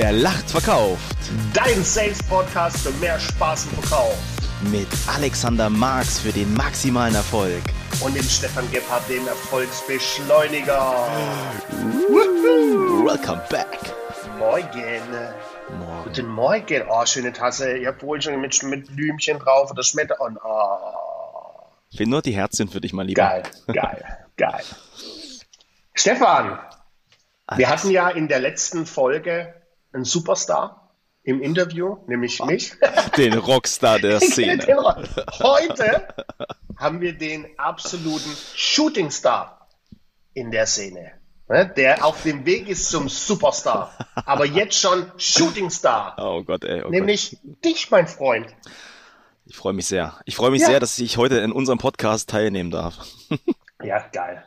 Wer lacht, verkauft. Dein Sales-Podcast für mehr Spaß im Verkauf. Mit Alexander Marx für den maximalen Erfolg. Und dem Stefan Gebhardt, dem Erfolgsbeschleuniger. Welcome back. Morgen. Morgen. Guten Morgen. Oh, schöne Tasse. Ich habe wohl schon mit, mit Blümchen drauf oder Schmetter. Und, oh, Ich will nur die Herzchen für dich, mein Lieber. geil, geil, geil. Stefan, wir hatten ja in der letzten Folge einen Superstar im Interview, nämlich mich. Den Rockstar der Szene. Heute haben wir den absoluten Shootingstar in der Szene, ne, der auf dem Weg ist zum Superstar, aber jetzt schon Shootingstar, Oh Gott, ey. Oh nämlich dich, mein Freund. Gott. Ich freue mich sehr. Ich freue mich Ja. sehr, dass ich heute in unserem Podcast teilnehmen darf. Ja, geil.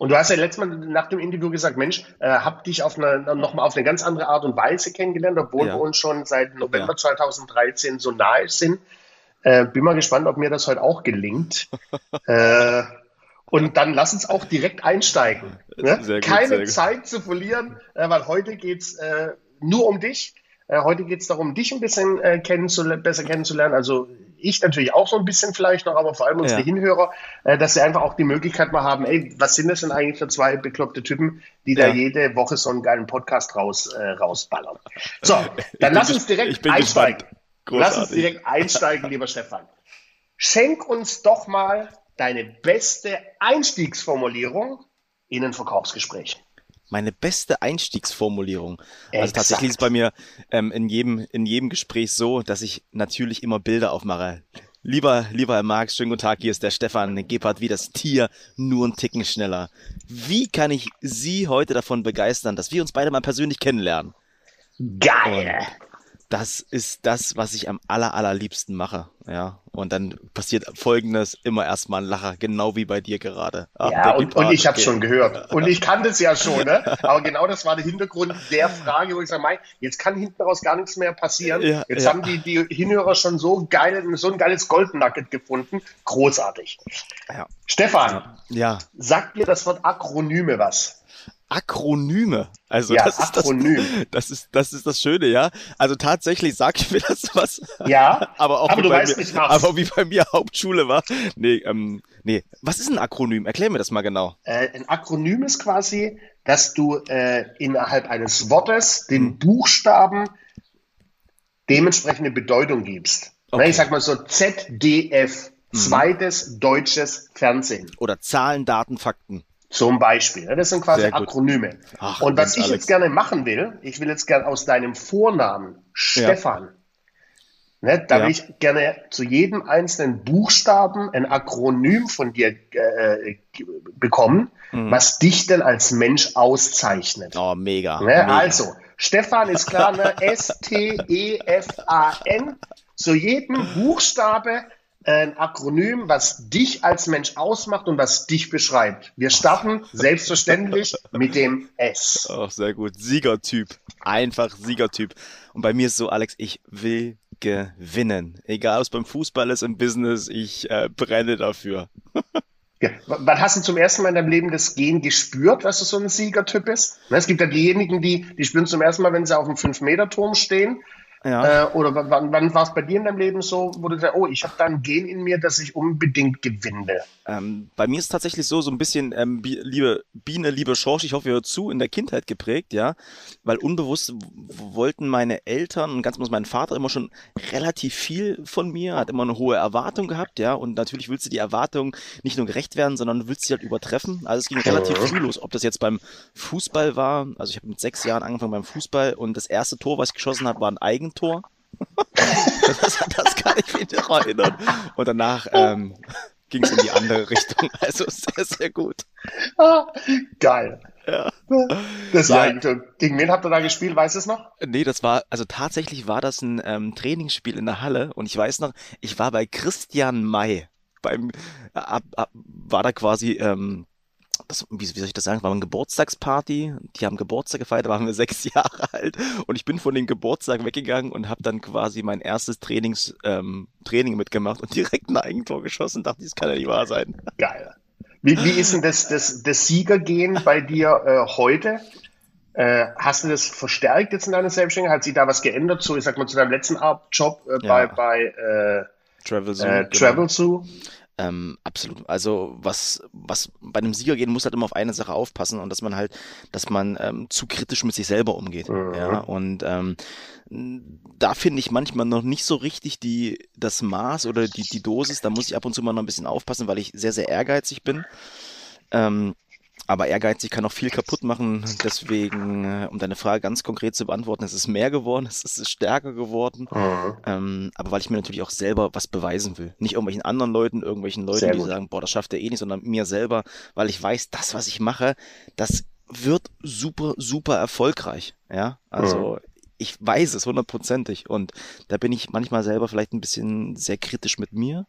Und du hast ja letztes Mal nach dem Interview gesagt, Mensch, äh, hab dich auf eine, noch mal auf eine ganz andere Art und Weise kennengelernt, obwohl Ja. wir uns schon seit November Ja. 2013 so nahe sind. Äh, bin mal gespannt, ob mir das heute auch gelingt. äh, und dann lass uns auch direkt einsteigen. Ne? Gut, Keine. Zeit zu verlieren, äh, weil heute geht's äh, nur um dich. Äh, heute geht's darum, dich ein bisschen kennenzule besser kennenzulernen. Also ich natürlich auch so ein bisschen vielleicht noch, aber vor allem unsere Ja. Hinhörer, äh, dass sie einfach auch die Möglichkeit mal haben, ey, was sind das denn eigentlich für zwei bekloppte Typen, die da Ja. jede Woche so einen geilen Podcast raus, äh, rausballern. So, dann lass uns direkt einsteigen. Lass uns direkt einsteigen, lieber Stefan. Schenk uns doch mal deine beste Einstiegsformulierung in ein Verkaufsgespräch. Meine beste Einstiegsformulierung. Also Exakt. tatsächlich ist es bei mir ähm, in, jedem, in jedem Gespräch so, dass ich natürlich immer Bilder aufmache. Lieber, lieber Herr Marx, schönen guten Tag, hier ist der Stefan Gebhardt wie das Tier, nur ein Ticken schneller. Wie kann ich Sie heute davon begeistern, dass wir uns beide mal persönlich kennenlernen? Geil. Das ist das, was ich am aller, allerliebsten mache. Ja. Und dann passiert folgendes, immer erstmal ein Lacher, genau wie bei dir gerade. Ach, Ja, und, und ich habe okay. schon gehört. Und ich kannte es ja schon, ne? Aber genau das war der Hintergrund der Frage, wo ich sage, Mei, jetzt kann hinten raus gar nichts mehr passieren. Ja, jetzt ja. haben die, die Hinhörer schon so, geil, so ein geiles Goldnugget gefunden. Großartig. Ja. Stefan, Ja, sagt dir das Wort Akronyme was? Akronyme. Also Ja, das ist Akronym. das, das ist das ist das Schöne, ja. Also tatsächlich sagt mir das was. Ja, Aber auch aber wie bei mir, nicht aber wie bei mir Hauptschule war. Nee, ähm, nee. Was ist ein Akronym? Erklär mir das mal genau. Äh, ein Akronym ist quasi, dass du äh, innerhalb eines Wortes den Buchstaben dementsprechende Bedeutung gibst. Okay. Ich sag mal so ZDF, Mhm. zweites deutsches Fernsehen. Oder Zahlen, Daten, Fakten. Zum Beispiel. Ne? Das sind quasi. Akronyme. Ach, Und was ich Alex. jetzt gerne machen will, ich will jetzt gerne aus deinem Vornamen Stefan, ne, da Ja. will ich gerne zu jedem einzelnen Buchstaben ein Akronym von dir äh, g- bekommen, was dich denn als Mensch auszeichnet. Mhm. Oh, mega. Ne? mega. Also, Stefan ist klar, ne? S-T-E-F-A-N. Zu jedem Buchstabe ein Akronym, was dich als Mensch ausmacht und was dich beschreibt. Wir starten selbstverständlich mit dem S. Ach, sehr gut. Siegertyp. Einfach Siegertyp. Und bei mir ist so, Alex, ich will gewinnen. Egal, ob es beim Fußball ist, im Business, ich äh, brenne dafür. Ja. Wann hast du zum ersten Mal in deinem Leben das Gen gespürt, dass du so ein Siegertyp bist? Ne, Es gibt ja diejenigen, die, die spüren zum ersten Mal, wenn sie auf einem 5-Meter-Turm stehen. Ja. Äh, oder wann, wann war es bei dir in deinem Leben so, wo du sagst, oh, ich habe da ein Gen in mir, das ich unbedingt gewinnen will? Ähm, bei mir ist es tatsächlich so, so ein bisschen, ähm, liebe Biene, liebe Schorsch, ich hoffe, ihr hört zu, in der Kindheit geprägt, ja, weil unbewusst wollten meine Eltern und ganz besonders mein Vater immer schon relativ viel von mir, hat immer eine hohe Erwartung gehabt, ja, und natürlich willst du die Erwartung nicht nur gerecht werden, sondern du willst sie halt übertreffen. Also es ging relativ früh los, ob das jetzt beim Fußball war, also ich habe mit sechs Jahren angefangen beim Fußball und das erste Tor, was ich geschossen habe, war ein Eigentor. das, das kann ich mich noch erinnern. Und danach ähm, ging es in die andere Richtung. Also sehr, sehr gut. Ah, geil. Ja. Das Ja. Eigentum. Gegen wen habt ihr da gespielt, weißt du es noch? Nee, das war, also tatsächlich war das ein ähm, Trainingsspiel in der Halle und ich weiß noch, ich war bei Christian May. Beim, ab, ab, war da quasi, ähm, das, wie, soll ich das sagen, war eine Geburtstagsparty, die haben Geburtstag gefeiert, da waren wir sechs Jahre alt und ich bin von dem Geburtstag weggegangen und habe dann quasi mein erstes Trainings, ähm, Training mitgemacht und direkt ein Eigentor geschossen, dachte, das kann ja nicht wahr sein. Geil. Wie, wie ist denn das, das, das Siegergehen bei dir äh, heute? Äh, hast du das verstärkt jetzt in deiner Selbstständigkeit? Hat sich da was geändert? So, ich sag mal, zu deinem letzten Job äh, bei, ja. bei äh, Travel Zoo. Äh, Travel genau. Ähm, absolut. Also was, was bei einem Sieger gehen muss halt immer auf eine Sache aufpassen und dass man halt, dass man ähm, zu kritisch mit sich selber umgeht. Mhm. Ja, und ähm, da finde ich manchmal noch nicht so richtig die, das Maß oder die, die Dosis. Da muss ich ab und zu mal noch ein bisschen aufpassen, weil ich sehr, sehr ehrgeizig bin. Ähm, aber ehrgeizig kann auch viel kaputt machen. Deswegen, äh, um deine Frage ganz konkret zu beantworten, es ist mehr geworden, es ist stärker geworden. Mhm. Ähm, aber weil ich mir natürlich auch selber was beweisen will. Nicht irgendwelchen anderen Leuten, irgendwelchen Leuten, die sagen, boah, das schafft er eh nicht, sondern mir selber, weil ich weiß, das, was ich mache, das wird super, super erfolgreich. Ja, also mhm. ich weiß es hundertprozentig. Und da bin ich manchmal selber vielleicht ein bisschen sehr kritisch mit mir.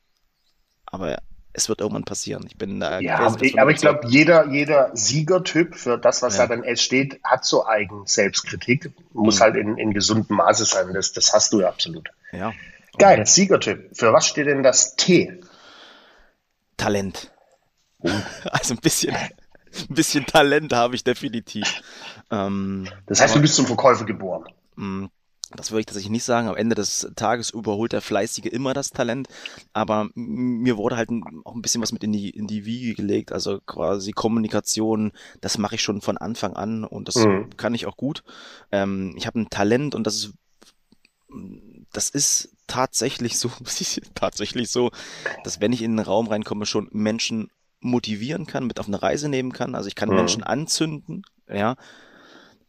Aber es wird irgendwann passieren. Ich bin da. Ja, aber ich, ich glaube, jeder, jeder Siegertyp für das, was ja. da dann steht, hat so eigen Selbstkritik. Muss mhm. halt in, in gesundem Maße sein. Das, das hast du ja absolut. Ja. Geil, Siegertyp. Für was steht denn das T? Talent. Oh. Also ein bisschen, ein bisschen Talent habe ich definitiv. Ähm, das heißt, du bist zum Verkäufer geboren. Das würde ich tatsächlich nicht sagen. Am Ende des Tages überholt der Fleißige immer das Talent. Aber mir wurde halt auch ein bisschen was mit in die, in die Wiege gelegt. Also quasi Kommunikation, das mache ich schon von Anfang an und das mhm. kann ich auch gut. Ähm, ich habe ein Talent und das ist, das ist tatsächlich so, tatsächlich so, dass wenn ich in einen Raum reinkomme, schon Menschen motivieren kann, mit auf eine Reise nehmen kann. Also ich kann mhm. Menschen anzünden, ja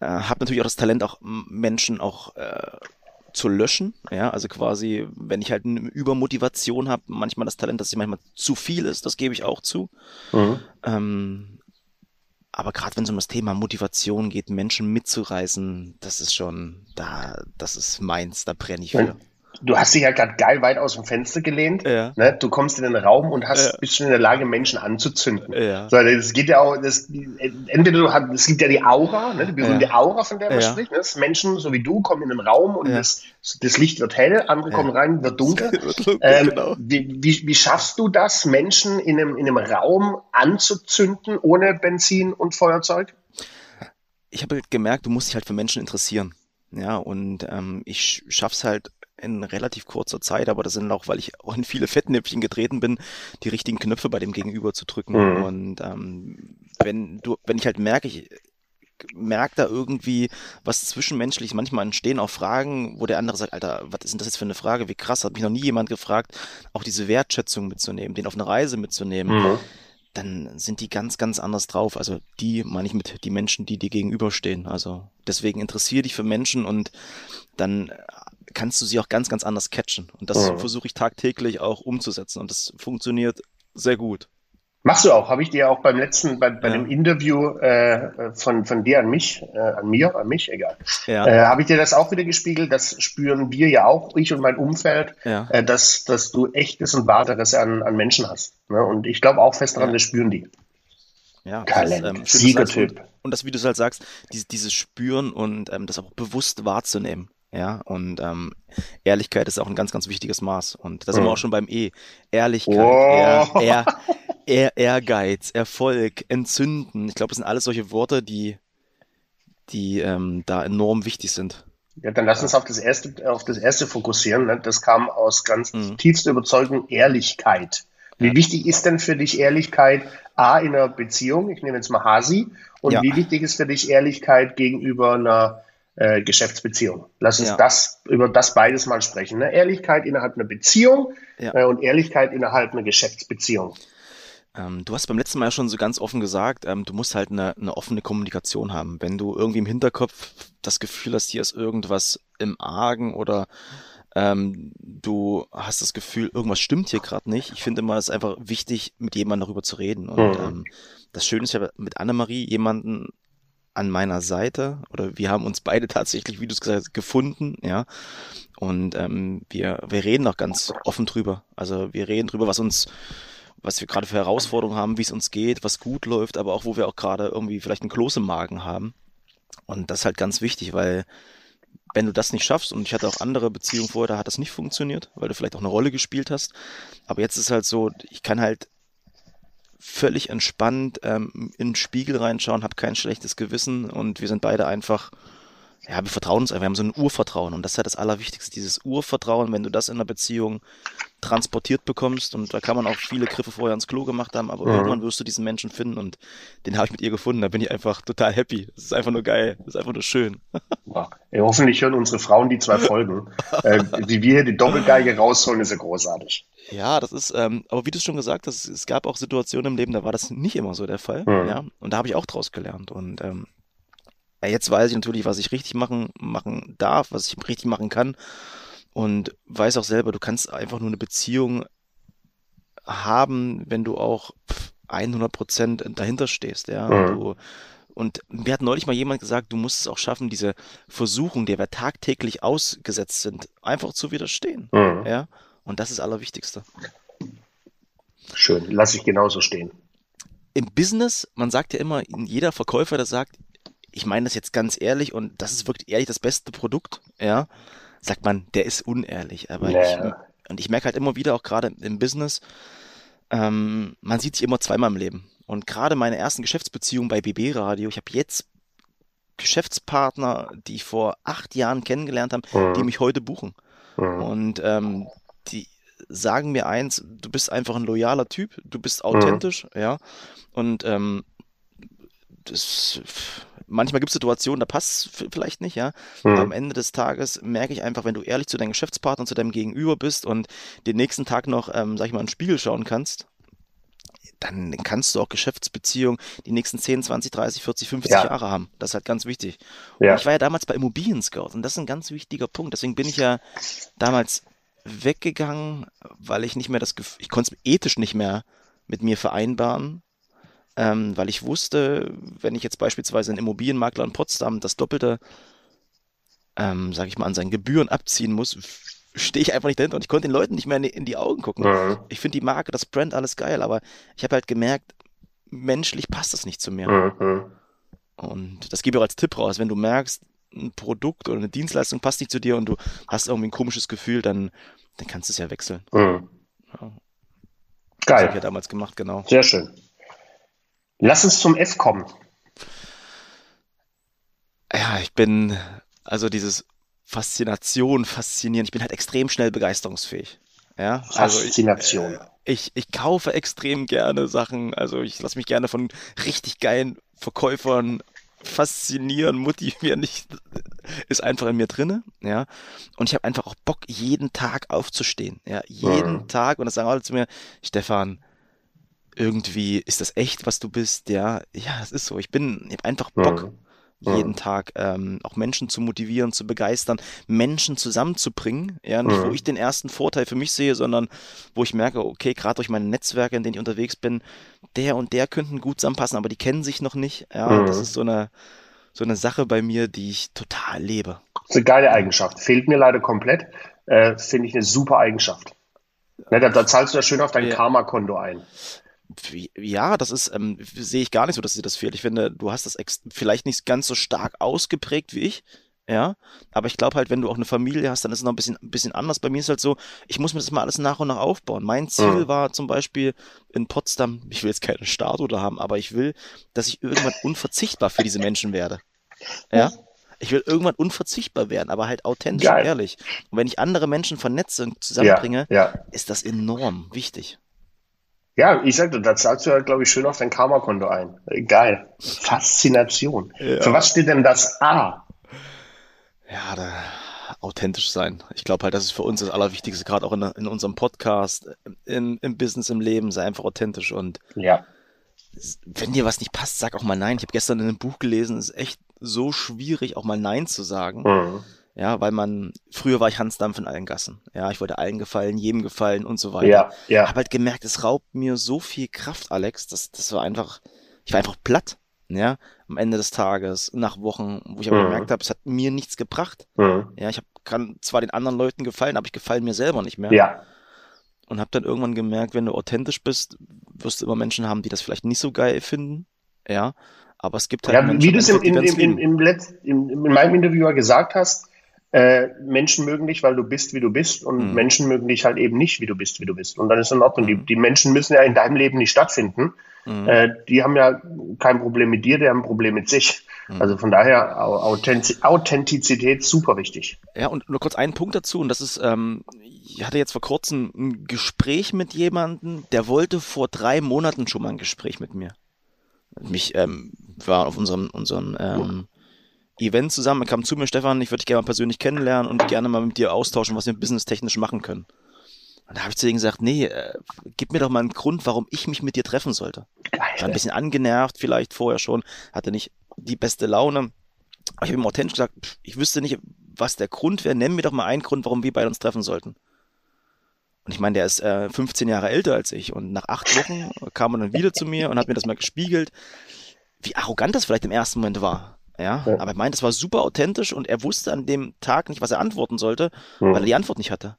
äh, habe natürlich auch das Talent, auch Menschen auch äh, zu löschen. Ja, also quasi, wenn ich halt eine Übermotivation habe, manchmal das Talent, dass sie manchmal zu viel ist, das gebe ich auch zu. Mhm. Ähm, aber gerade wenn es um das Thema Motivation geht, Menschen mitzureißen, das ist schon, da, das ist meins, da brenne ich für du hast dich ja gerade geil weit aus dem Fenster gelehnt. Ja. Ne? Du kommst in den Raum und hast, ja. bist schon in der Lage, Menschen anzuzünden. Ja. So, das geht ja auch, das, entweder du hast, es gibt ja die Aura, ne? die berühmte ja. Aura, von der man spricht. Ne? Menschen, so wie du, kommen in den Raum und das, das Licht wird hell, andere kommen rein, wird dunkel. ähm, genau. wie, wie, wie schaffst du das, Menschen in einem, in einem Raum anzuzünden, ohne Benzin und Feuerzeug? Ich habe halt gemerkt, du musst dich halt für Menschen interessieren. Ja, und ähm, ich schaff's halt in relativ kurzer Zeit, aber das sind auch, weil ich auch in viele Fettnäpfchen getreten bin, die richtigen Knöpfe bei dem Gegenüber zu drücken. Mhm. Und ähm, wenn du, wenn ich halt merke, ich merke da irgendwie was zwischenmenschlich, manchmal entstehen auch Fragen, wo der andere sagt, Alter, was ist denn das jetzt für eine Frage? Wie krass, hat mich noch nie jemand gefragt, auch diese Wertschätzung mitzunehmen, den auf eine Reise mitzunehmen. Mhm dann sind die ganz, ganz anders drauf. Also die meine ich mit die Menschen, die dir gegenüberstehen. Also deswegen interessiere dich für Menschen und dann kannst du sie auch ganz, ganz anders catchen. Und das mhm. versuche ich tagtäglich auch umzusetzen. Und das funktioniert sehr gut. Machst du auch, habe ich dir auch beim letzten, bei, bei ja. dem Interview äh, von, von dir an mich, äh, an mir, an mich, egal, ja. äh, habe ich dir das auch wieder gespiegelt, das spüren wir ja auch, ich und mein Umfeld, ja. äh, dass, dass du echtes und wahres an, an Menschen hast. Ne? Und ich glaube auch fest daran, das spüren die. Ja, Talent, das, ähm, Siegertyp. Und, und das, wie du es halt sagst, dieses, dieses Spüren und ähm, das auch bewusst wahrzunehmen. Ja, und ähm, Ehrlichkeit ist auch ein ganz, ganz wichtiges Maß. Und da sind mhm. wir auch schon beim E. Ehrlichkeit, oh. ehr, ehr, ehr, Ehrgeiz, Erfolg, Entzünden. Ich glaube, das sind alles solche Worte, die, die ähm, da enorm wichtig sind. Ja, dann lass uns auf das erste, auf das erste fokussieren. Ne? Das kam aus ganz mhm. tiefster Überzeugung Ehrlichkeit. Wie ja. wichtig ist denn für dich Ehrlichkeit A in einer Beziehung? Ich nehme jetzt mal Hasi. Und ja. wie wichtig ist für dich Ehrlichkeit gegenüber einer äh, Geschäftsbeziehung. Lass uns ja. das über das beides mal sprechen. Ne? Ehrlichkeit innerhalb einer Beziehung ja. äh, und Ehrlichkeit innerhalb einer Geschäftsbeziehung. Ähm, du hast beim letzten Mal schon so ganz offen gesagt, ähm, du musst halt eine, eine offene Kommunikation haben. Wenn du irgendwie im Hinterkopf das Gefühl hast, hier ist irgendwas im Argen oder ähm, du hast das Gefühl, irgendwas stimmt hier gerade nicht. Ich finde immer, es ist einfach wichtig, mit jemandem darüber zu reden. Und mhm. ähm, das Schöne ist ja mit Annemarie jemanden an meiner Seite oder wir haben uns beide tatsächlich, wie du es gesagt hast, gefunden, ja. Und ähm, wir, wir reden auch ganz offen drüber. Also wir reden drüber, was uns, was wir gerade für Herausforderungen haben, wie es uns geht, was gut läuft, aber auch wo wir auch gerade irgendwie vielleicht einen Kloß im Magen haben. Und das ist halt ganz wichtig, weil wenn du das nicht schaffst, und ich hatte auch andere Beziehungen vorher, da hat das nicht funktioniert, weil du vielleicht auch eine Rolle gespielt hast. Aber jetzt ist halt so, ich kann halt völlig entspannt ähm, in den Spiegel reinschauen, habe kein schlechtes Gewissen und wir sind beide einfach, ja, wir vertrauen uns einfach, wir haben so ein Urvertrauen und das ist ja das Allerwichtigste, dieses Urvertrauen, wenn du das in einer Beziehung transportiert bekommst und da kann man auch viele Griffe vorher ins Klo gemacht haben, aber mhm. irgendwann wirst du diesen Menschen finden und den habe ich mit ihr gefunden, da bin ich einfach total happy. Das ist einfach nur geil, das ist einfach nur schön. Ja, hoffentlich hören unsere Frauen die zwei Folgen. äh, wie wir die Doppelgeige rausholen, ist ja großartig. Ja, das ist, ähm, aber wie du schon gesagt hast, es gab auch Situationen im Leben, da war das nicht immer so der Fall. Mhm. Ja, und da habe ich auch draus gelernt. Und ähm, jetzt weiß ich natürlich, was ich richtig machen, machen darf, was ich richtig machen kann. Und weiß auch selber, du kannst einfach nur eine Beziehung haben, wenn du auch 100 Prozent dahinter stehst, ja. Mhm. Du, und mir hat neulich mal jemand gesagt, du musst es auch schaffen, diese Versuchung, der wir tagtäglich ausgesetzt sind, einfach zu widerstehen. Mhm. Ja. Und das ist das Allerwichtigste. Schön, lass ich genauso stehen. Im Business, man sagt ja immer, jeder Verkäufer, der sagt, ich meine das jetzt ganz ehrlich und das ist wirklich ehrlich das beste Produkt, ja, sagt man, der ist unehrlich. Aber naja. ich, und ich merke halt immer wieder, auch gerade im Business, ähm, man sieht sich immer zweimal im Leben. Und gerade meine ersten Geschäftsbeziehungen bei BB Radio, ich habe jetzt Geschäftspartner, die ich vor acht Jahren kennengelernt habe, mhm. die mich heute buchen. Mhm. Und ähm, die sagen mir eins, du bist einfach ein loyaler Typ, du bist authentisch, mhm. ja. Und ähm, das, manchmal gibt es Situationen, da passt es vielleicht nicht, ja. Mhm. am Ende des Tages merke ich einfach, wenn du ehrlich zu deinem Geschäftspartner, zu deinem Gegenüber bist und den nächsten Tag noch, ähm, sag ich mal, in den Spiegel schauen kannst, dann kannst du auch Geschäftsbeziehungen die nächsten 10, 20, 30, 40, 50 ja. Jahre haben. Das ist halt ganz wichtig. Ja. ich war ja damals bei Immobilien Scout und das ist ein ganz wichtiger Punkt. Deswegen bin ich ja damals weggegangen, weil ich nicht mehr das Gefühl, ich konnte es ethisch nicht mehr mit mir vereinbaren, ähm, weil ich wusste, wenn ich jetzt beispielsweise einen Immobilienmakler in Potsdam das Doppelte, ähm, sage ich mal, an seinen Gebühren abziehen muss, stehe ich einfach nicht dahinter und ich konnte den Leuten nicht mehr in die Augen gucken. Mhm. Ich finde die Marke, das Brand, alles geil, aber ich habe halt gemerkt, menschlich passt das nicht zu mir. Mhm. Und das gebe ich auch als Tipp raus, wenn du merkst, ein Produkt oder eine Dienstleistung passt nicht zu dir und du hast irgendwie ein komisches Gefühl, dann, dann kannst du es ja wechseln. Mhm. Ja. Geil. Das habe ich ja damals gemacht, genau. Sehr schön. Lass uns zum F kommen. Ja, ich bin, also dieses Faszination, faszinieren, ich bin halt extrem schnell begeisterungsfähig. Ja, Faszination. Also ich, ich, ich kaufe extrem gerne Sachen, also ich lasse mich gerne von richtig geilen Verkäufern faszinieren, motivieren, ich, ist einfach in mir drinne, ja. Und ich habe einfach auch Bock, jeden Tag aufzustehen, ja, jeden mhm. Tag. Und das sagen alle zu mir, Stefan, irgendwie ist das echt, was du bist, ja. Ja, es ist so. Ich bin, ich habe einfach Bock. Mhm jeden Tag ähm, auch Menschen zu motivieren, zu begeistern, Menschen zusammenzubringen. Ja, nicht, mhm. wo ich den ersten Vorteil für mich sehe, sondern wo ich merke, okay, gerade durch meine Netzwerke, in denen ich unterwegs bin, der und der könnten gut zusammenpassen, aber die kennen sich noch nicht. Ja, mhm. das ist so eine, so eine Sache bei mir, die ich total lebe. Das ist eine geile Eigenschaft. Fehlt mir leider komplett. Äh, Finde ich eine super Eigenschaft. Ne, da, da, zahlst du ja schön auf dein ja. Karma-Konto ein. Ja, das ist, ähm, sehe ich gar nicht so, dass dir das fehlt. Ich finde, du hast das vielleicht nicht ganz so stark ausgeprägt wie ich. Ja, aber ich glaube halt, wenn du auch eine Familie hast, dann ist es noch ein bisschen, ein bisschen anders. Bei mir ist halt so, ich muss mir das mal alles nach und nach aufbauen. Mein Ziel mhm. war zum Beispiel in Potsdam, ich will jetzt keine Statue da haben, aber ich will, dass ich irgendwann unverzichtbar für diese Menschen werde. Ja, ich will irgendwann unverzichtbar werden, aber halt authentisch Geil. und ehrlich. Und wenn ich andere Menschen vernetze und zusammenbringe, ja, ja. ist das enorm wichtig. Ja, ich sagte, da zahlst du ja, glaube ich, schön auf dein Karma-Konto ein. Geil. Faszination. Ja. Für was steht denn das A? Ja, da, authentisch sein. Ich glaube halt, das ist für uns das Allerwichtigste, gerade auch in, in unserem Podcast, im, im, Business, im Leben, sei einfach authentisch und ja. wenn dir was nicht passt, sag auch mal Nein. Ich habe gestern in einem Buch gelesen, es ist echt so schwierig, auch mal Nein zu sagen. Mhm. Ja, weil man, früher war ich Hans Dampf in allen Gassen. Ja, ich wollte allen gefallen, jedem gefallen und so weiter. Ja, ja. Hab halt gemerkt, es raubt mir so viel Kraft, Alex. Das, das war einfach, ich war einfach platt. Ja, am Ende des Tages, nach Wochen, wo ich aber mhm. gemerkt habe, es hat mir nichts gebracht. Mhm. Ja, ich hab, kann zwar den anderen Leuten gefallen, aber ich gefallen mir selber nicht mehr. Ja. Und habe dann irgendwann gemerkt, wenn du authentisch bist, wirst du immer Menschen haben, die das vielleicht nicht so geil finden. Ja, aber es gibt halt ja, Menschen, wie du es im, im, im, im, im, in meinem Interview gesagt hast, äh, Menschen mögen dich, weil du bist, wie du bist, und mhm. Menschen mögen dich halt eben nicht, wie du bist, wie du bist. Und dann ist in Ordnung. Die, die Menschen müssen ja in deinem Leben nicht stattfinden. Mhm. Äh, die haben ja kein Problem mit dir, die haben ein Problem mit sich. Mhm. Also von daher Authentiz Authentizität super wichtig. Ja, und nur kurz einen Punkt dazu, und das ist, ähm, ich hatte jetzt vor kurzem ein Gespräch mit jemandem, der wollte vor drei Monaten schon mal ein Gespräch mit mir. Mich ähm, war auf unserem, unserem ähm, Event zusammen, er kam zu mir, Stefan, ich würde dich gerne mal persönlich kennenlernen und gerne mal mit dir austauschen, was wir businesstechnisch machen können. Und da habe ich zu ihm gesagt, nee, äh, gib mir doch mal einen Grund, warum ich mich mit dir treffen sollte. War ein bisschen angenervt, vielleicht vorher schon, hatte nicht die beste Laune. Aber ich habe ihm authentisch gesagt, pff, ich wüsste nicht, was der Grund wäre. Nenn mir doch mal einen Grund, warum wir beide uns treffen sollten. Und ich meine, der ist äh, 15 Jahre älter als ich. Und nach acht Wochen kam er dann wieder zu mir und hat mir das mal gespiegelt, wie arrogant das vielleicht im ersten Moment war. Ja, ja. aber er meint, es war super authentisch und er wusste an dem Tag nicht, was er antworten sollte, mhm. weil er die Antwort nicht hatte.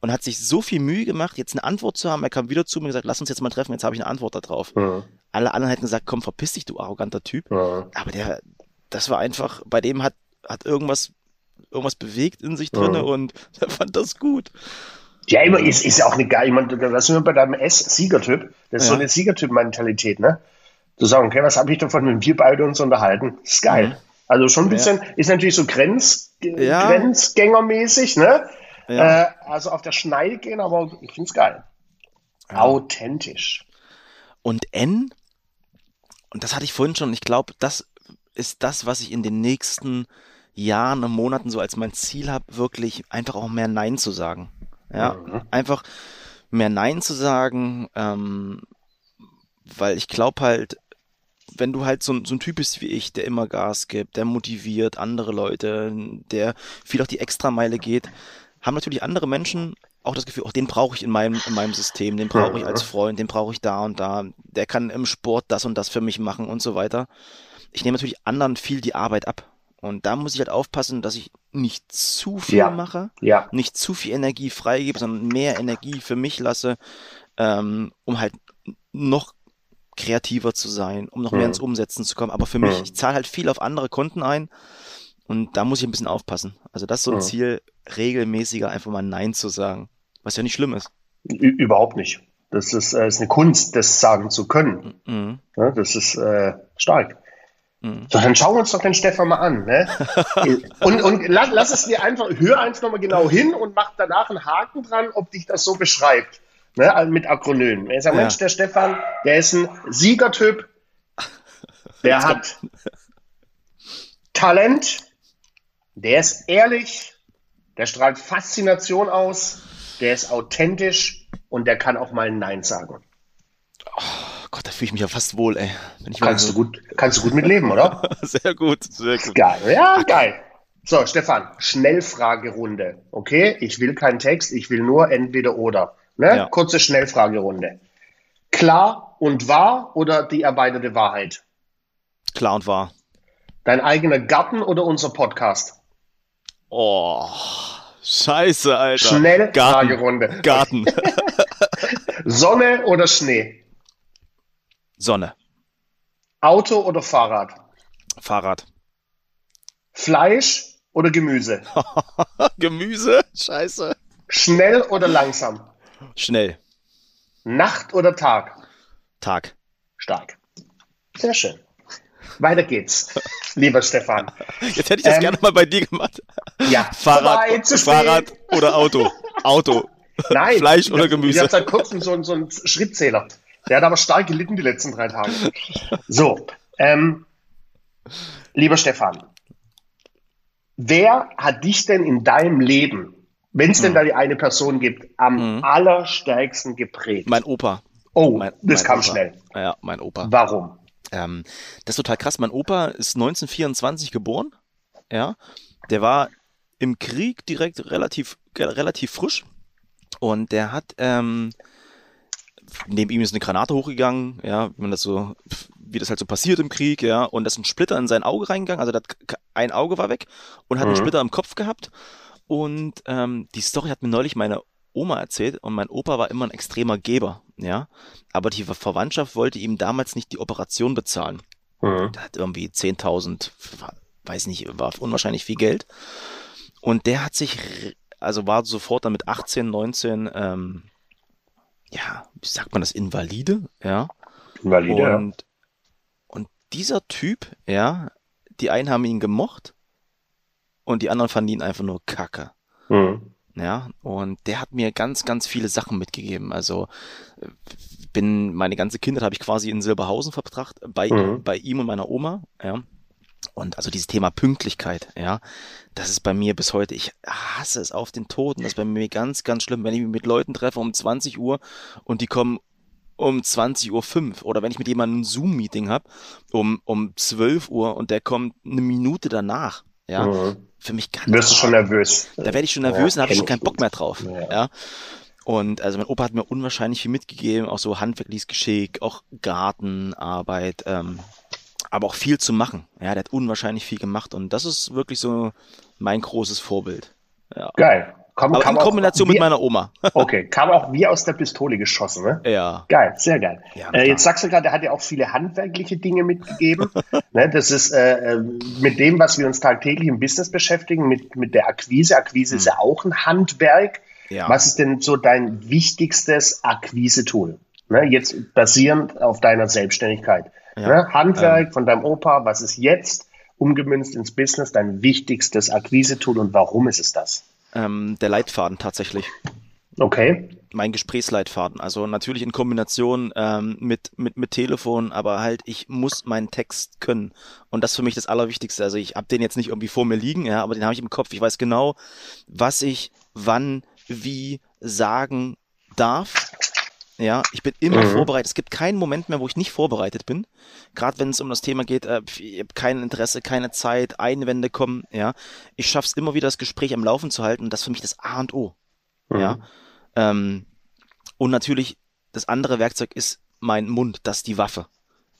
Und hat sich so viel Mühe gemacht, jetzt eine Antwort zu haben. Er kam wieder zu mir und gesagt, lass uns jetzt mal treffen, jetzt habe ich eine Antwort darauf. Mhm. Alle anderen hätten gesagt, komm, verpiss dich, du arroganter Typ. Mhm. Aber der, das war einfach, bei dem hat, hat irgendwas, irgendwas bewegt in sich drinne mhm. und er fand das gut. Ja, immer ist, ist ja auch eine geile, ich meine, das sind wir bei deinem S-Siegertyp. Das ist ja. so eine Siegertyp-Mentalität, ne? Zu sagen, okay, was habe ich davon, wenn wir beide uns unterhalten? Das ist geil. Mhm. Also schon ein bisschen, ja. ist natürlich so Grenz, ja. Grenzgängermäßig, ne? Ja. Äh, also auf der Schneide gehen, aber ich finde es geil. Authentisch. Und N, und das hatte ich vorhin schon, ich glaube, das ist das, was ich in den nächsten Jahren und Monaten so als mein Ziel habe, wirklich einfach auch mehr Nein zu sagen. Ja, mhm. einfach mehr Nein zu sagen, ähm, weil ich glaube halt, wenn du halt so, so ein Typ bist wie ich, der immer Gas gibt, der motiviert andere Leute, der viel auch die Extrameile geht, haben natürlich andere Menschen auch das Gefühl, auch den brauche ich in meinem, in meinem System, den brauche ich als Freund, den brauche ich da und da, der kann im Sport das und das für mich machen und so weiter. Ich nehme natürlich anderen viel die Arbeit ab. Und da muss ich halt aufpassen, dass ich nicht zu viel ja. mache, ja. nicht zu viel Energie freigebe, sondern mehr Energie für mich lasse, ähm, um halt noch kreativer zu sein, um noch mehr ins Umsetzen zu kommen. Aber für mich, ich zahle halt viel auf andere Konten ein und da muss ich ein bisschen aufpassen. Also das ist so ein Ziel, regelmäßiger einfach mal Nein zu sagen, was ja nicht schlimm ist. Überhaupt nicht. Das ist, äh, ist eine Kunst, das sagen zu können. Mhm. Ja, das ist äh, stark. Mhm. So, dann schauen wir uns doch den Stefan mal an. Ne? und und lass, lass es dir einfach, hör eins nochmal genau hin und mach danach einen Haken dran, ob dich das so beschreibt. Ne? Also mit Akronymen. Er sagt, ja. Mensch, der Stefan, der ist ein Siegertyp, der hat Talent, der ist ehrlich, der strahlt Faszination aus, der ist authentisch und der kann auch mal Nein sagen. Oh Gott, da fühle ich mich ja fast wohl, ey. kannst, so du gut, kannst du gut mit leben, oder? sehr gut, sehr gut. Geil, ja, geil. So, Stefan, Schnellfragerunde. Okay, ich will keinen Text, ich will nur entweder oder. Ne? Ja. Kurze Schnellfragerunde. Klar und wahr oder die erweiterte Wahrheit? Klar und wahr. Dein eigener Garten oder unser Podcast? Oh, scheiße, Alter. Schnellfragerunde. Garten. Sonne oder Schnee? Sonne. Auto oder Fahrrad? Fahrrad. Fleisch oder Gemüse? Gemüse? Scheiße. Schnell oder langsam? Schnell. Nacht oder Tag? Tag. Stark. Sehr schön. Weiter geht's, lieber Stefan. Jetzt hätte ich das ähm, gerne mal bei dir gemacht. Ja, Fahrrad, Fahrrad oder Auto. Auto. Nein. Fleisch oder Gemüse. Ich habe seit kurzem so, so einen Schrittzähler. Der hat aber stark gelitten die letzten drei Tage. So, ähm, lieber Stefan, wer hat dich denn in deinem Leben, wenn es denn mhm. da die eine Person gibt, am mhm. allerstärksten geprägt? Mein Opa. Oh, mein, das mein kam Opa. schnell. Ja, mein Opa. Warum? Ähm, das ist total krass. Mein Opa ist 1924 geboren. Ja, der war im Krieg direkt relativ relativ frisch und der hat ähm, neben ihm ist eine Granate hochgegangen, ja, wie man das so, wie das halt so passiert im Krieg, ja, und da ist ein Splitter in sein Auge reingegangen, also ein Auge war weg und hat mhm. einen Splitter im Kopf gehabt. Und ähm, die Story hat mir neulich meine Oma erzählt und mein Opa war immer ein extremer Geber, ja. Aber die Verwandtschaft wollte ihm damals nicht die Operation bezahlen. Mhm. Der hat irgendwie 10.000, weiß nicht, war unwahrscheinlich viel Geld. Und der hat sich, also war sofort dann mit 18, 19, ähm, ja, wie sagt man das, Invalide, ja. Valide, und, ja. und dieser Typ, ja, die einen haben ihn gemocht und die anderen fanden ihn einfach nur kacke. Mhm. Ja, und der hat mir ganz, ganz viele Sachen mitgegeben. Also bin meine ganze Kindheit habe ich quasi in Silberhausen verbracht, bei, mhm. bei ihm und meiner Oma, ja. Und also dieses Thema Pünktlichkeit, ja, das ist bei mir bis heute, ich hasse es auf den Toten, das ist bei mir ganz, ganz schlimm, wenn ich mich mit Leuten treffe um 20 Uhr und die kommen um 20.05 Uhr oder wenn ich mit jemandem ein Zoom-Meeting habe um, um 12 Uhr und der kommt eine Minute danach, ja, mhm. Für mich ganz. Wirst du schon nervös. Da werde ich schon nervös ja, und habe ich schon keinen Bock mehr drauf. Ja. ja. Und also mein Opa hat mir unwahrscheinlich viel mitgegeben, auch so handwerkliches Geschick, auch Gartenarbeit, ähm, aber auch viel zu machen. Ja, der hat unwahrscheinlich viel gemacht und das ist wirklich so mein großes Vorbild. Ja. Geil. Komm, Aber in Kombination mit meiner Oma. okay, kam auch wie aus der Pistole geschossen, ne? Ja. Geil, sehr geil. Ja, äh, jetzt sagst du gerade, er hat ja auch viele handwerkliche Dinge mitgegeben. ne, das ist äh, äh, mit dem, was wir uns tagtäglich im Business beschäftigen, mit, mit der Akquise. Akquise hm. ist ja auch ein Handwerk. Ja. Was ist denn so dein wichtigstes Akquise-Tool? Ne, jetzt basierend auf deiner Selbstständigkeit. Ja. Ne, Handwerk ähm. von deinem Opa, was ist jetzt umgemünzt ins Business dein wichtigstes Akquise-Tool und warum ist es das? Ähm, der Leitfaden tatsächlich. Okay. Mein Gesprächsleitfaden. Also natürlich in Kombination ähm, mit, mit, mit Telefon, aber halt, ich muss meinen Text können. Und das ist für mich das Allerwichtigste. Also ich habe den jetzt nicht irgendwie vor mir liegen, ja, aber den habe ich im Kopf. Ich weiß genau, was ich wann, wie sagen darf. Ja, ich bin immer mhm. vorbereitet. Es gibt keinen Moment mehr, wo ich nicht vorbereitet bin. Gerade wenn es um das Thema geht, äh, ich habe kein Interesse, keine Zeit, Einwände kommen, ja. Ich schaffe es immer wieder, das Gespräch am Laufen zu halten und das ist für mich das A und O. Mhm. Ja. Ähm, und natürlich, das andere Werkzeug ist mein Mund, das ist die Waffe.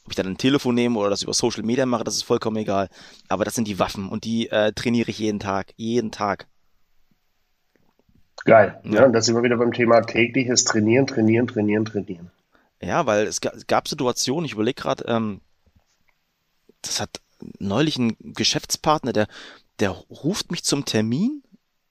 Ob ich dann ein Telefon nehme oder das über Social Media mache, das ist vollkommen egal. Aber das sind die Waffen und die äh, trainiere ich jeden Tag. Jeden Tag. Geil. Ja, ja und da sind wir wieder beim Thema tägliches Trainieren, Trainieren, Trainieren, Trainieren. Ja, weil es gab Situationen, ich überlege gerade, ähm, das hat neulich ein Geschäftspartner, der, der ruft mich zum Termin.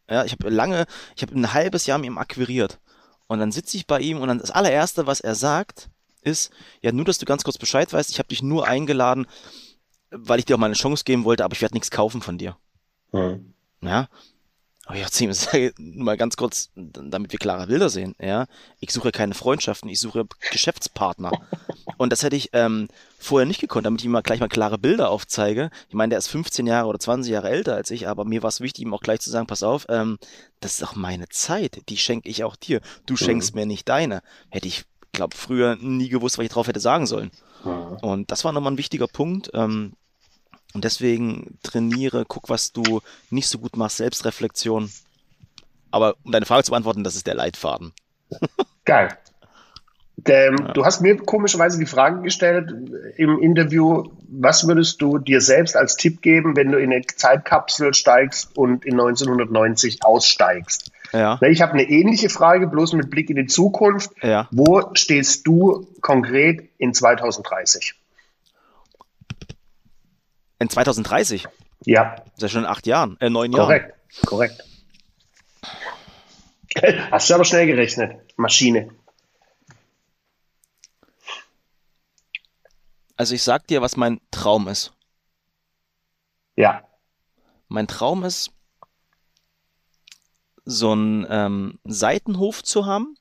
Ja, ich habe lange, ich habe ein halbes Jahr mit ihm akquiriert. Und dann sitze ich bei ihm und dann das allererste, was er sagt, ist, ja, nur, dass du ganz kurz Bescheid weißt, ich habe dich nur eingeladen, weil ich dir auch mal eine Chance geben wollte, aber ich werde nichts kaufen von dir. Mhm. Ja, aber ich erzähle mal ganz kurz, damit wir klare Bilder sehen, ja. Ich suche keine Freundschaften, ich suche Geschäftspartner. Und das hätte ich ähm, vorher nicht gekonnt, damit ich ihm mal gleich mal klare Bilder aufzeige. Ich meine, der ist 15 Jahre oder 20 Jahre älter als ich, aber mir war es wichtig, ihm auch gleich zu sagen, pass auf, ähm, das ist auch meine Zeit, die schenke ich auch dir. Du schenkst mhm. mir nicht deine. Hätte ich, glaube früher nie gewusst, was ich drauf hätte sagen sollen. Mhm. Und das war nochmal ein wichtiger Punkt. Ähm, und deswegen trainiere, guck, was du nicht so gut machst, Selbstreflexion. Aber um deine Frage zu beantworten, das ist der Leitfaden. Geil. Ähm, ja. Du hast mir komischerweise die Frage gestellt im Interview, was würdest du dir selbst als Tipp geben, wenn du in eine Zeitkapsel steigst und in 1990 aussteigst? Ja. Ich habe eine ähnliche Frage, bloß mit Blick in die Zukunft. Ja. Wo stehst du konkret in 2030? In 2030? Ja. Das ist ja schon in acht Jahren, äh, neun Jahren. Korrekt, korrekt. Hast du aber schnell gerechnet. Maschine. Also ich sag dir, was mein Traum ist. Ja. Mein Traum ist, so einen ähm, Seitenhof zu haben.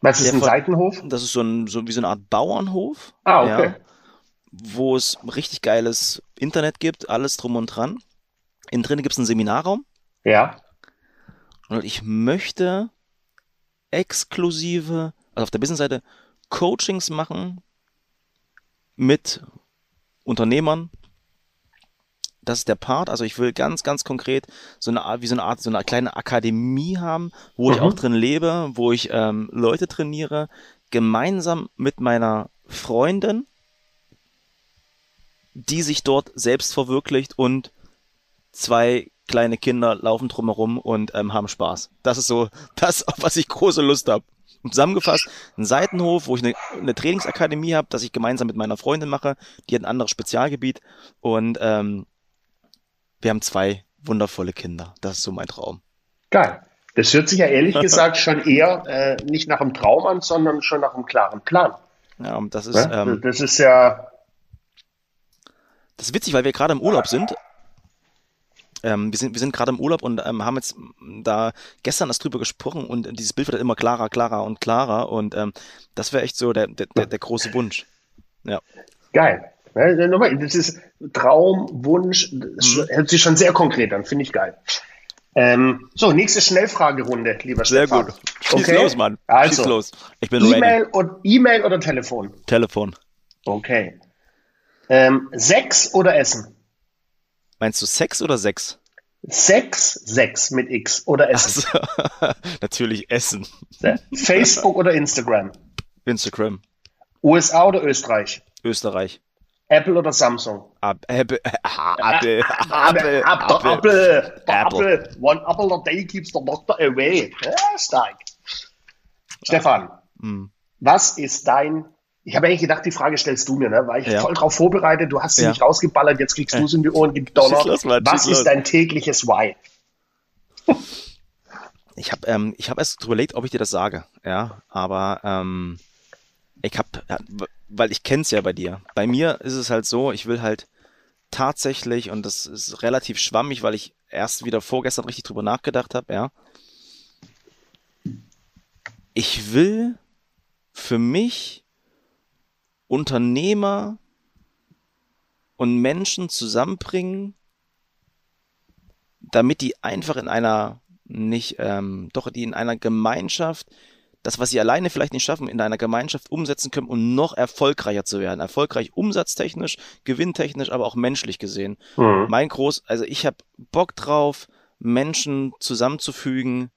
Was ist ein Seitenhof? Das ist so, ein, so wie so eine Art Bauernhof. Ah, okay. Ja, wo es richtig geiles Internet gibt, alles drum und dran. Innen drin gibt es einen Seminarraum. Ja. Und ich möchte exklusive, also auf der Businessseite, Coachings machen mit Unternehmern. Das ist der Part. Also ich will ganz, ganz konkret so eine Art, wie so eine Art, so eine kleine Akademie haben, wo mhm. ich auch drin lebe, wo ich ähm, Leute trainiere, gemeinsam mit meiner Freundin die sich dort selbst verwirklicht und zwei kleine Kinder laufen drumherum und ähm, haben Spaß. Das ist so das, auf was ich große Lust habe. Zusammengefasst, ein Seitenhof, wo ich eine, eine Trainingsakademie habe, das ich gemeinsam mit meiner Freundin mache. Die hat ein anderes Spezialgebiet und ähm, wir haben zwei wundervolle Kinder. Das ist so mein Traum. Geil. Das hört sich ja ehrlich gesagt schon eher äh, nicht nach einem Traum an, sondern schon nach einem klaren Plan. Ja, und das ist, Ne? ähm, das ist ja, das ist witzig, weil wir gerade im Urlaub sind. Ähm, wir sind, wir sind gerade im Urlaub und ähm, haben jetzt m, da gestern erst drüber gesprochen und dieses Bild wird immer klarer, klarer und klarer und ähm, das wäre echt so der, der, der, große Wunsch. Ja. geil. Das ist Traum, Wunsch, das Mhm. hört sich schon sehr konkret an, finde ich geil. Ähm, so, nächste Schnellfragerunde, lieber Sehr Stefan. gut. Schieß Okay? los, Mann. Also, Schieß los. Ich bin ready. E-Mail und E-Mail oder Telefon? Telefon. Okay. Ähm, Sex oder Essen? Meinst du Sex oder Sex? Sex, Sex mit X oder Essen? Also, natürlich Essen. Facebook oder Instagram? Instagram. USA oder Österreich? Österreich. Apple oder Samsung? Ab, Apple, Apple, Apple, Apple, Apple, Apple. Apple, Apple. One apple a day keeps the doctor away. Ja, stark. Stefan, Hm. was ist dein ich habe eigentlich gedacht, die Frage stellst du mir, ne? War ich Ja. voll drauf vorbereitet, du hast sie Ja. nicht rausgeballert, jetzt kriegst du es in die Ohren gedonnert. Was ist dein tägliches Why? Ich habe ähm, ich hab erst überlegt, ob ich dir das sage, ja, aber ähm, ich habe, ja, weil ich kenn's ja bei dir. Bei mir ist es halt so, ich will halt tatsächlich, und das ist relativ schwammig, weil ich erst wieder vorgestern richtig drüber nachgedacht habe, ja. Ich will für mich Unternehmer und Menschen zusammenbringen, damit die einfach in einer nicht, ähm, doch die in einer Gemeinschaft das, was sie alleine vielleicht nicht schaffen, in einer Gemeinschaft umsetzen können, um noch erfolgreicher zu werden. Erfolgreich umsatztechnisch, gewinntechnisch, aber auch menschlich gesehen. Mhm. Mein groß, also ich habe Bock drauf, Menschen zusammenzufügen,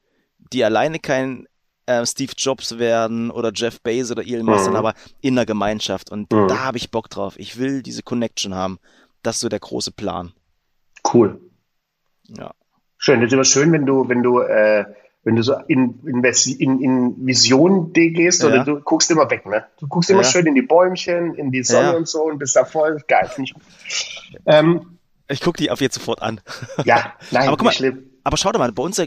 die alleine kein äh, Steve Jobs werden oder Jeff Bezos oder Elon Musk, Mhm. aber in der Gemeinschaft. Und Mhm. da habe ich Bock drauf. Ich will diese Connection haben. Das ist so der große Plan. Cool. Ja. Schön. Das ist immer schön, wenn du, wenn du, äh, wenn du so in, in, in, in Vision gehst oder Ja. du guckst immer weg, ne? Du guckst immer Ja. schön in die Bäumchen, in die Sonne Ja. und so und bist da voll geil. Gut. Ähm, Ich gucke die auf jetzt sofort an. ja, nein, Aber guck mal, nicht schlimm. Aber schau doch mal, bei uns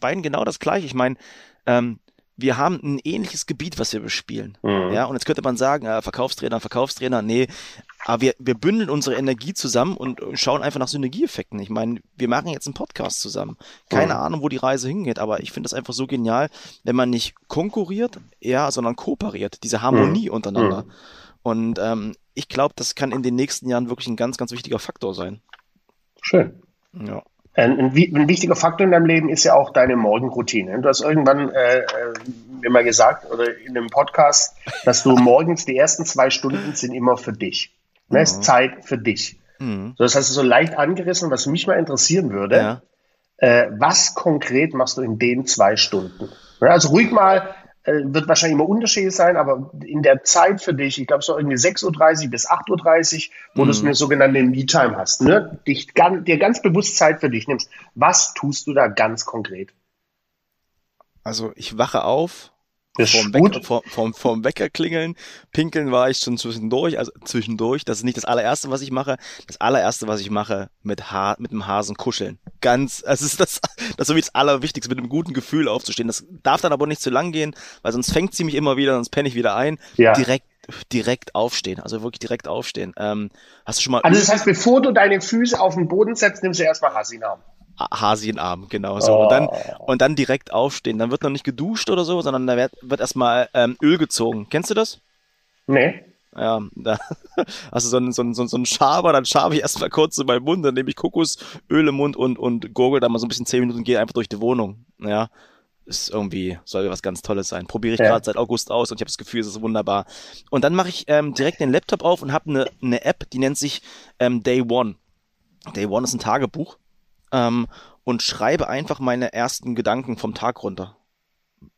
beiden genau das gleiche. Ich meine, ähm, wir haben ein ähnliches Gebiet, was wir bespielen. Mhm. Ja, und jetzt könnte man sagen, äh, Verkaufstrainer, Verkaufstrainer, nee. Aber wir, wir bündeln unsere Energie zusammen und schauen einfach nach Synergieeffekten. Ich meine, wir machen jetzt einen Podcast zusammen. Keine Mhm. Ahnung, wo die Reise hingeht, aber ich finde das einfach so genial, wenn man nicht konkurriert, ja, sondern kooperiert. Diese Harmonie untereinander. Mhm. Und ähm, ich glaube, das kann in den nächsten Jahren wirklich ein ganz, ganz wichtiger Faktor sein. Schön. Ja. Ein, ein, wi- ein wichtiger Faktor in deinem Leben ist ja auch deine Morgenroutine. Du hast irgendwann äh, äh, mir mal gesagt oder in einem Podcast, dass du morgens die ersten zwei Stunden sind immer für dich. Ne, ist Zeit für dich. Mhm. So, das hast du so leicht angerissen, was mich mal interessieren würde. Ja. Äh, was konkret machst du in den zwei Stunden? Ja, also ruhig mal, wird wahrscheinlich immer unterschiedlich sein, aber in der Zeit für dich, ich glaube so irgendwie 6.30 Uhr bis 8.30 Uhr, wo du so eine sogenannte Me-Time hast, ne? Dich dir ganz bewusst Zeit für dich nimmst. Was tust du da ganz konkret? Also ich wache auf, Das vorm. Wecker, vor, vorm, vorm Wecker klingeln, pinkeln war ich schon zwischendurch, also zwischendurch, das ist nicht das allererste, was ich mache. Das allererste, was ich mache, mit, ha mit dem Hasen kuscheln. Ganz, es ist das, das ist so wie das Allerwichtigste, mit einem guten Gefühl aufzustehen. Das darf dann aber nicht zu lang gehen, weil sonst fängt sie mich immer wieder, sonst penne ich wieder ein. Ja. Direkt, direkt aufstehen, also wirklich direkt aufstehen. Ähm, hast du schon mal Also das heißt, bevor du deine Füße auf den Boden setzt, nimmst du erstmal Hasi in den Arm. Hasi in den Arm, genau so. Oh. Und, dann, und dann direkt aufstehen. Dann wird noch nicht geduscht oder so, sondern da wird, wird erstmal ähm, Öl gezogen. Kennst du das? Nee. Ja, da hast du so einen, so einen, so einen, Schaber, dann schabe ich erstmal kurz in meinen Mund, dann nehme ich Kokosöl im Mund und, und gurgel da mal so ein bisschen zehn Minuten und gehe einfach durch die Wohnung. Ja, ist irgendwie, soll was ganz Tolles sein. Probiere ich Ja. gerade seit August aus und ich habe das Gefühl, es ist wunderbar. Und dann mache ich ähm, direkt den Laptop auf und habe eine, eine App, die nennt sich ähm, Day One. Day One ist ein Tagebuch ähm, und schreibe einfach meine ersten Gedanken vom Tag runter.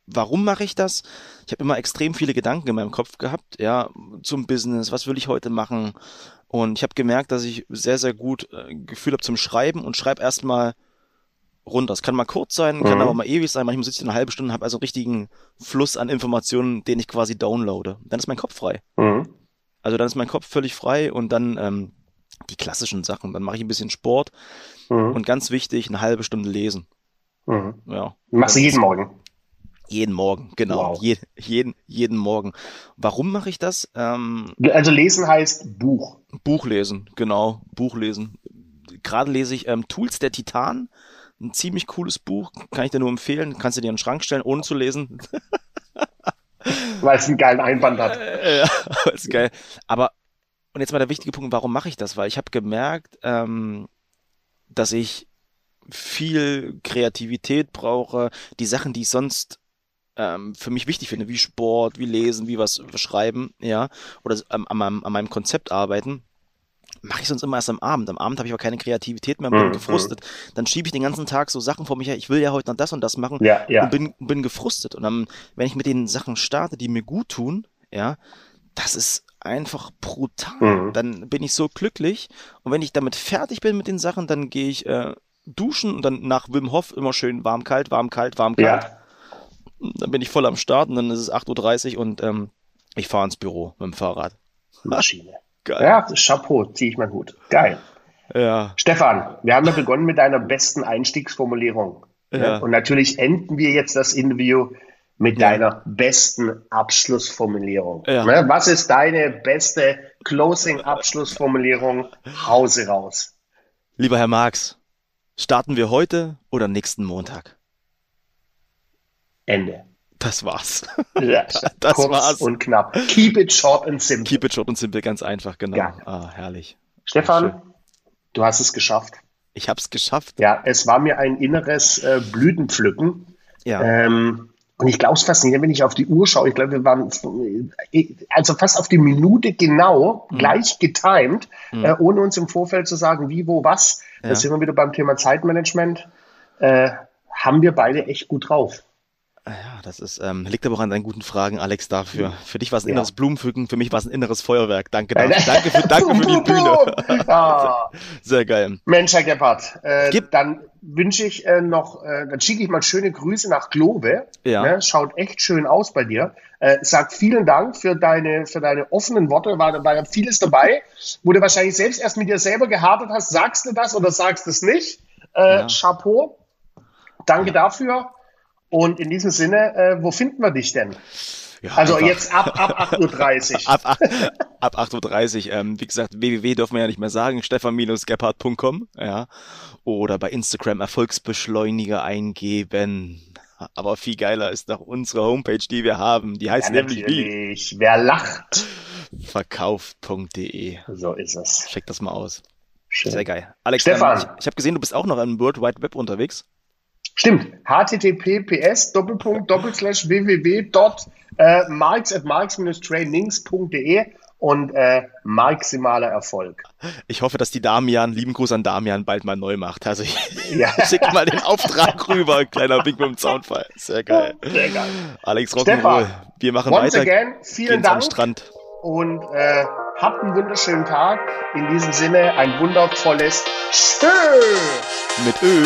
Warum mache ich das? Ich habe immer extrem viele Gedanken in meinem Kopf gehabt, ja, zum Business, was will ich heute machen? Und ich habe gemerkt, dass ich sehr, sehr gut äh, Gefühl habe zum Schreiben und schreibe erstmal runter. Es kann mal kurz sein, kann Mhm. aber mal ewig sein. Manchmal sitze ich eine halbe Stunde und habe also einen richtigen Fluss an Informationen, den ich quasi downloade. Dann ist mein Kopf frei. Mhm. Also dann ist mein Kopf völlig frei und dann ähm, die klassischen Sachen. Dann mache ich ein bisschen Sport Mhm. und ganz wichtig, eine halbe Stunde lesen. Mhm. Ja. Machst du jeden Morgen. Jeden Morgen, genau. Wow. Je, jeden, jeden Morgen. Warum mache ich das? Ähm, Also lesen heißt Buch. Buch lesen, genau. Buch lesen. Gerade lese ich ähm, Tools der Titan. Ein ziemlich cooles Buch. Kann ich dir nur empfehlen. Kannst du dir in den Schrank stellen, ohne zu lesen. Weil es einen geilen Einband hat. Äh, ist geil. Aber, und jetzt mal der wichtige Punkt, warum mache ich das? Weil ich habe gemerkt, ähm, dass ich viel Kreativität brauche, die Sachen, die ich sonst ähm, für mich wichtig finde, wie Sport, wie Lesen, wie was schreiben, ja, oder an, an, meinem, an meinem Konzept arbeiten, mache ich sonst immer erst am Abend. Am Abend habe ich aber keine Kreativität mehr und bin Mhm. gefrustet. Dann schiebe ich den ganzen Tag so Sachen vor mich her, ich will ja heute noch das und das machen Ja, ja. und bin, bin gefrustet. Und dann, wenn ich mit den Sachen starte, die mir gut tun, ja, das ist einfach brutal. Mhm. Dann bin ich so glücklich. Und wenn ich damit fertig bin mit den Sachen, dann gehe ich äh, duschen und dann nach Wim Hof immer schön warm, kalt, warm, kalt, warm, kalt. Ja, Dann bin ich voll am Start und dann ist es 8.30 Uhr und ähm, ich fahre ins Büro mit dem Fahrrad. Maschine. Geil. Ja, Chapeau, ziehe ich mal gut. Geil. Ja. Stefan, wir haben ja begonnen mit deiner besten Einstiegsformulierung. Ja. Und natürlich enden wir jetzt das Interview mit Ja. deiner besten Abschlussformulierung. Ja. Ne, Was ist deine beste Closing-Abschlussformulierung? Hause raus. Lieber Herr Marx, starten wir heute oder nächsten Montag? Ende. Das war's. Ja, Das kurz war's. und knapp. Keep it short and simple. Keep it short und simple, ganz einfach, genau. Ja. Ah, herrlich. Stefan, du hast es geschafft. Ich hab's geschafft. Ja, es war mir ein inneres äh, Blütenpflücken. Ja. Ähm, und ich glaube es fast nicht, wenn ich auf die Uhr schaue, ich glaube, wir waren also fast auf die Minute genau, Mhm. gleich getimed, äh, ohne uns im Vorfeld zu sagen, wie, wo, was. Ja. Da sind wir wieder beim Thema Zeitmanagement. Äh, haben wir beide echt gut drauf. Ja, das ist, ähm, liegt aber auch an deinen guten Fragen, Alex, dafür. Für dich war es ein Ja. inneres Blumenpflücken, für mich war es ein inneres Feuerwerk. Danke dafür. Danke für, danke für die Bühne. ah, Sehr geil. Mensch, Herr Gebhardt, äh, Gib- dann wünsche ich äh, noch, äh, dann schicke ich mal schöne Grüße nach Globe. Ja. Ne, schaut echt schön aus bei dir. Äh, sag vielen Dank für deine, für deine offenen Worte. War, war ja vieles dabei, wo du wahrscheinlich selbst erst mit dir selber gehadert hast. Sagst du das oder sagst du es nicht? Äh, Ja. Chapeau. Danke dafür. Und in diesem Sinne, äh, wo finden wir dich denn? Ja, Also einfach jetzt ab, ab 8.30 Uhr. ab, ab, ab 8.30 Uhr. Ähm, wie gesagt, www dürfen wir ja nicht mehr sagen, stefan-gebhardt.com, ja. Oder bei Instagram Erfolgsbeschleuniger eingeben. Aber viel geiler ist doch unsere Homepage, die wir haben. Die heißt Ja, nämlich wie? Wer lacht, Verkauft.de. so ist es. Check das mal aus. Schön. Sehr geil. Alex, Stefan. ähm, ich, ich habe gesehen, du bist auch noch im World Wide Web unterwegs. Stimmt. https Doppelpunkt Doppelslash www dot äh, marks at marks-trainings.de und äh, maximaler Erfolg. Ich hoffe, dass die Damian, lieben Gruß an Damian, bald mal neu macht. Also ich Ja. schick mal den Auftrag rüber, kleiner mit dem Zaunfall. Sehr geil. Sehr geil. Alex Rock'n'Roll, wir machen Once weiter. again, vielen Dank Strand. und äh, habt einen wunderschönen Tag. In diesem Sinne ein wundervolles Tschö. Mit Ö.